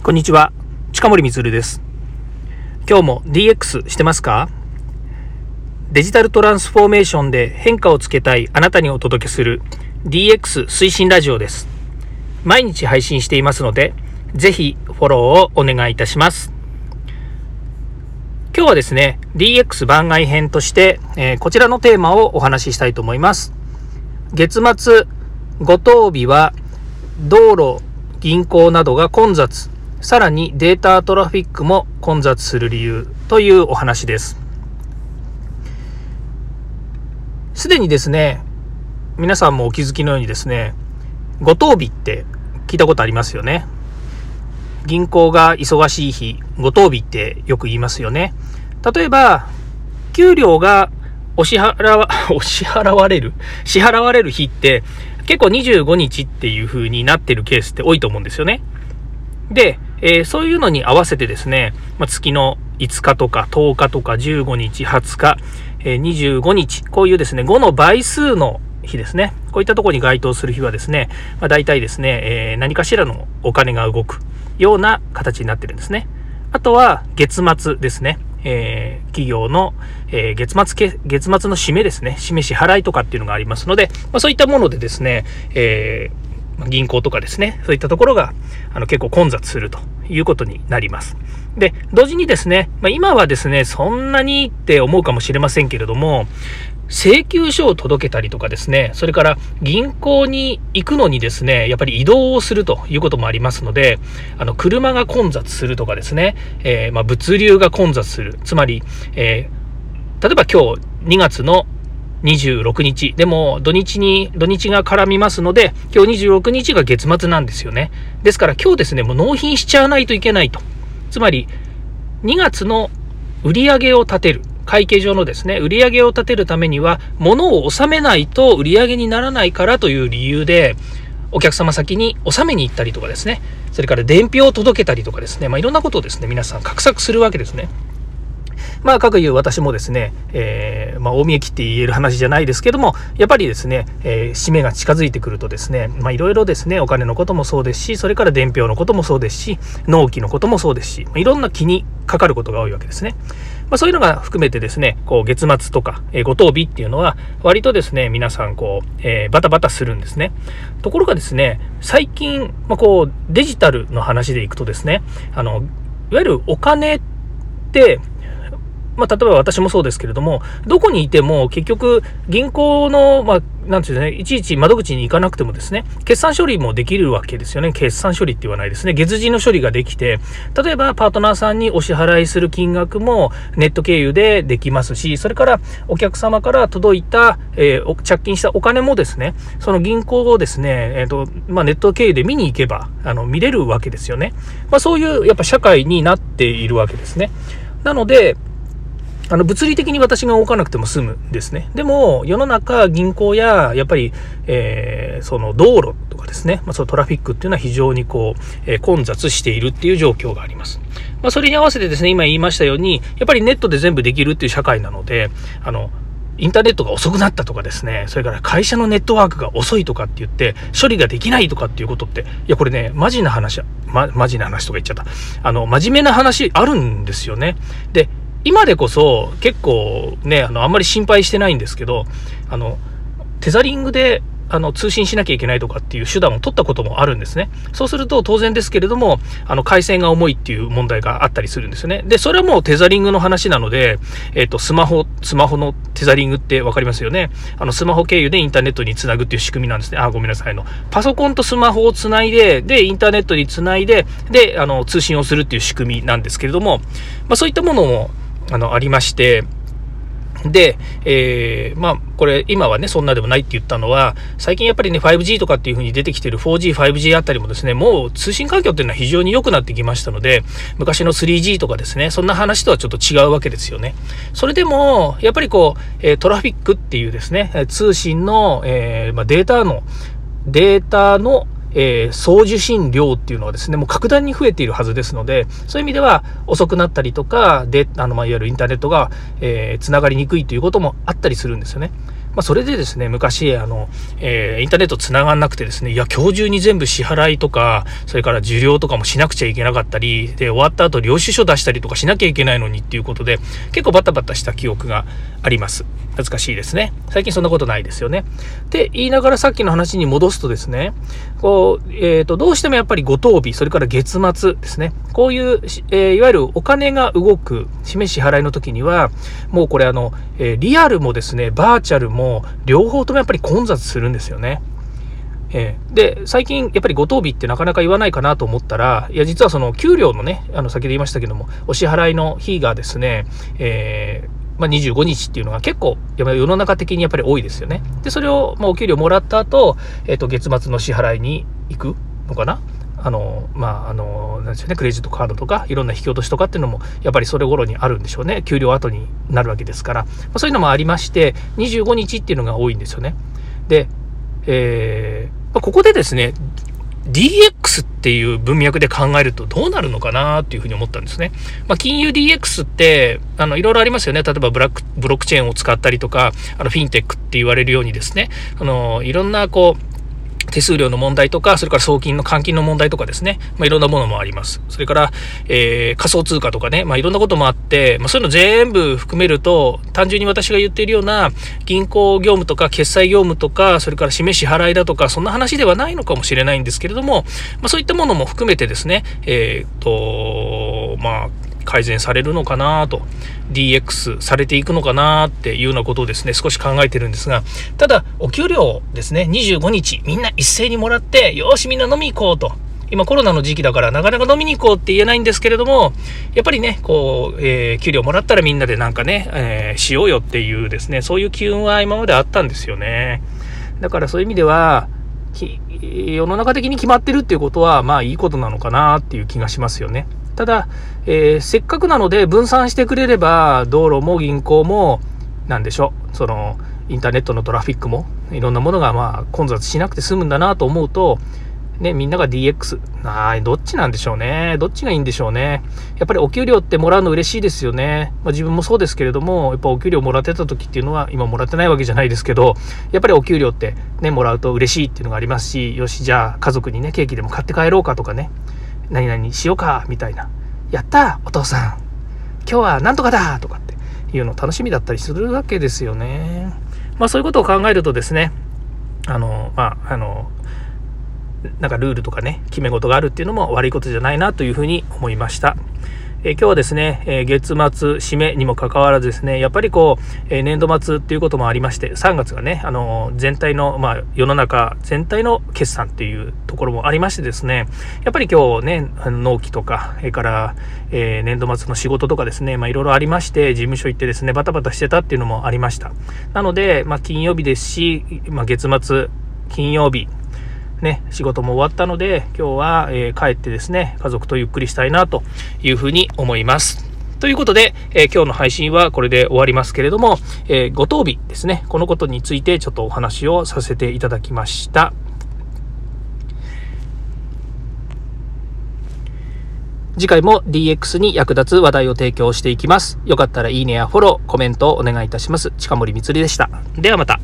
こんにちは。近森光です。今日も DX してますか？デジタルトランスフォーメーションで変化をつけたいあなたにお届けする DX 推進ラジオです。毎日配信していますので、ぜひフォローをお願いいたします。今日はですね、DX 番外編として、えー、こちらのテーマをお話ししたいと思います。月末、ご当日は道路、銀行などが混雑、さらにデータトラフィックも混雑する理由というお話です。すでにですね、皆さんもお気づきのようにですね、五等日って聞いたことありますよね。銀行が忙しい日、五等日ってよく言いますよね。例えば、給料がお支払わ、お支払われる支払われる日って結構25日っていう風になってるケースって多いと思うんですよね。で、えー、そういうのに合わせてですね、まあ、月の5日とか10日とか15日、20日、えー、25日、こういうですね、5の倍数の日ですね。こういったところに該当する日はですね、まあ、大体ですね、えー、何かしらのお金が動くような形になってるんですね。あとは月末ですね。えー、企業の、えー、月末月末の締めですね。締め支払いとかっていうのがありますので、まあ、そういったものでですね、えー銀行とかですね、そういったところがあの結構混雑するということになります。で、同時にですね、まあ、今はですね、そんなにって思うかもしれませんけれども、請求書を届けたりとかですね、それから銀行に行くのにですね、やっぱり移動をするということもありますので、あの車が混雑するとかですね、えー、まあ、物流が混雑する。つまり、えー、例えば今日2月の26日。でも、土日に、土日が絡みますので、今日26日が月末なんですよね。ですから今日ですね、もう納品しちゃわないといけないと。つまり、2月の売り上げを立てる。会計上のですね、売り上げを立てるためには、物を納めないと売り上げにならないからという理由で、お客様先に納めに行ったりとかですね、それから伝票を届けたりとかですね、まあ、いろんなことをですね、皆さん画策するわけですね。まあ、各いう私もですね、えー、まあ、大見え切って言える話じゃないですけども、やっぱりですね、えー、締めが近づいてくるとですね、まあ、いろいろですね、お金のこともそうですし、それから伝票のこともそうですし、納期のこともそうですし、まあ、いろんな気にかかることが多いわけですね。まあ、そういうのが含めてですね、こう月末とか、えー、ご当日っていうのは、割とですね、皆さんこう、えー、バタバタするんですね。ところがですね、最近、まあ、こう、デジタルの話でいくとですね、あの、いわゆるお金って、まあ、例えば私もそうですけれども、どこにいても結局銀行の、まあ、なんていうね、いちいち窓口に行かなくてもですね、決算処理もできるわけですよね。決算処理って言わないですね。月次の処理ができて、例えばパートナーさんにお支払いする金額もネット経由でできますし、それからお客様から届いた、えー、着金したお金もですね、その銀行をですね、えっ、ー、と、まあ、ネット経由で見に行けば、あの、見れるわけですよね。まあ、そういうやっぱ社会になっているわけですね。なので、あの物理的に私が動かなくても済むんですね。でも、世の中、銀行や、やっぱり、えー、その道路とかですね、まあ、そのトラフィックっていうのは非常にこう、えー、混雑しているっていう状況があります。まあ、それに合わせてですね、今言いましたように、やっぱりネットで全部できるっていう社会なので、あの、インターネットが遅くなったとかですね、それから会社のネットワークが遅いとかって言って、処理ができないとかっていうことって、いや、これね、マジな話、ま、マジな話とか言っちゃった。あの、真面目な話あるんですよね。で、今でこそ結構ね、あの、あんまり心配してないんですけど、あの、テザリングであの通信しなきゃいけないとかっていう手段を取ったこともあるんですね。そうすると当然ですけれども、あの回線が重いっていう問題があったりするんですよね。で、それはもうテザリングの話なので、えっ、ー、と、スマホ、スマホのテザリングって分かりますよね。あの、スマホ経由でインターネットにつなぐっていう仕組みなんですね。あ、ごめんなさいの。パソコンとスマホをつないで、で、インターネットにつないで、で、あの、通信をするっていう仕組みなんですけれども、まあそういったものも、あの、ありまして、で、えー、まあ、これ、今はね、そんなでもないって言ったのは、最近やっぱりね、5G とかっていう風に出てきてる 4G、5G あたりもですね、もう通信環境っていうのは非常に良くなってきましたので、昔の 3G とかですね、そんな話とはちょっと違うわけですよね。それでも、やっぱりこう、えトラフィックっていうですね、通信の、えー、まあ、データの、データの、えー、送受信量っていうのはですね、もう格段に増えているはずですので、そういう意味では遅くなったりとか、で、あの、まあ、いわゆるインターネットが、えー、繋がりにくいということもあったりするんですよね。まあ、それでですね、昔、あの、えー、インターネット繋がんなくてですね、いや、今日中に全部支払いとか、それから受領とかもしなくちゃいけなかったり、で、終わった後、領収書出したりとかしなきゃいけないのにっていうことで、結構バタバタした記憶があります。懐かしいですね。最近そんなことないですよね。って言いながらさっきの話に戻すとですね、こう、えっ、ー、と、どうしてもやっぱりご当日、それから月末ですね、こういう、えー、いわゆるお金が動く、示し払いの時には、もうこれあの、えー、リアルもですね、バーチャルも、両方ともやっぱり混雑するんですよね。えー、で、最近、やっぱりご当日ってなかなか言わないかなと思ったら、いや、実はその給料のね、あの、先で言いましたけども、お支払いの日がですね、えーまあ、25日っていうのが結構世の中的にやっぱり多いですよね。で、それを、まあ、お給料もらった後、えっ、ー、と、月末の支払いに行くのかな？あの、まあ、あの、なんでしょうね、クレジットカードとか、いろんな引き落としとかっていうのも、やっぱりそれ頃にあるんでしょうね。給料後になるわけですから。まあ、そういうのもありまして、25日っていうのが多いんですよね。で、えー、まあ、ここでですね、DX っていう文脈で考えるとどうなるのかなっていうふうに思ったんですね。まあ、金融 DX って、あの、いろいろありますよね。例えばブラック、ブロックチェーンを使ったりとか、あの、フィンテックって言われるようにですね、あの、いろんな、こう、手数料の問題とか、それから送金の換金の問題とかですね、まあ、いろんなものもあります。それから、えー、仮想通貨とかね、まあ、いろんなこともあって、まあ、そういうの全部含めると、単純に私が言っているような銀行業務とか決済業務とか、それから示し払いだとか、そんな話ではないのかもしれないんですけれども、まあ、そういったものも含めてですね、えっ、と、まあ、改善されるのかなと、DX されていくのかなっていうようなことをですね、少し考えてるんですが、ただ、お給料ですね、25日、みんな一斉にもらって、よし、みんな飲み行こうと。今コロナの時期だからなかなか飲みに行こうって言えないんですけれども、やっぱりね、こう、えー、給料もらったらみんなでなんかね、えー、しようよっていうですね、そういう機運は今まであったんですよね。だからそういう意味では、世の中的に決まってるっていうことは、まあいいことなのかなっていう気がしますよね。ただ、えー、せっかくなので分散してくれれば、道路も銀行も、なんでしょう、その、インターネットのトラフィックも、いろんなものがまあ混雑しなくて済むんだなと思うと、ね、みんなが DX。なあ、どっちなんでしょうね。どっちがいいんでしょうね。やっぱりお給料ってもらうの嬉しいですよね。まあ、自分もそうですけれども、やっぱお給料もらってた時っていうのは、今もらってないわけじゃないですけど、やっぱりお給料ってね、もらうと嬉しいっていうのがありますし、よし、じゃあ家族にね、ケーキでも買って帰ろうかとかね、何々しようか、みたいな。やったお父さん今日はなんとかだとかっていうの楽しみだったりするわけですよね。まあそういうことを考えるとですね、あの、まあ、あの、なんかルールとかね、決め事があるっていうのも悪いことじゃないなというふうに思いました。え、今日はですね、え、月末締めにもかかわらずですね、やっぱりこう、え、年度末っていうこともありまして、3月がね、あの全体の、まあ、世の中全体の決算っていうところもありましてですね、やっぱり今日ね、納期とか、それから、え年度末の仕事とかですね、まあ、いろいろありまして、事務所行ってですね、バタバタしてたっていうのもありました。なので、まあ、金曜日ですし、まあ、月末、金曜日、ね、仕事も終わったので、今日は、えー、帰ってですね、家族とゆっくりしたいなというふうに思います。ということで、えー、今日の配信はこれで終わりますけれども、えー、ご当日ですね、このことについてちょっとお話をさせていただきました。次回も DX に役立つ話題を提供していきます。よかったらいいねやフォロー、コメントをお願いいたします。近森光でした。ではまた。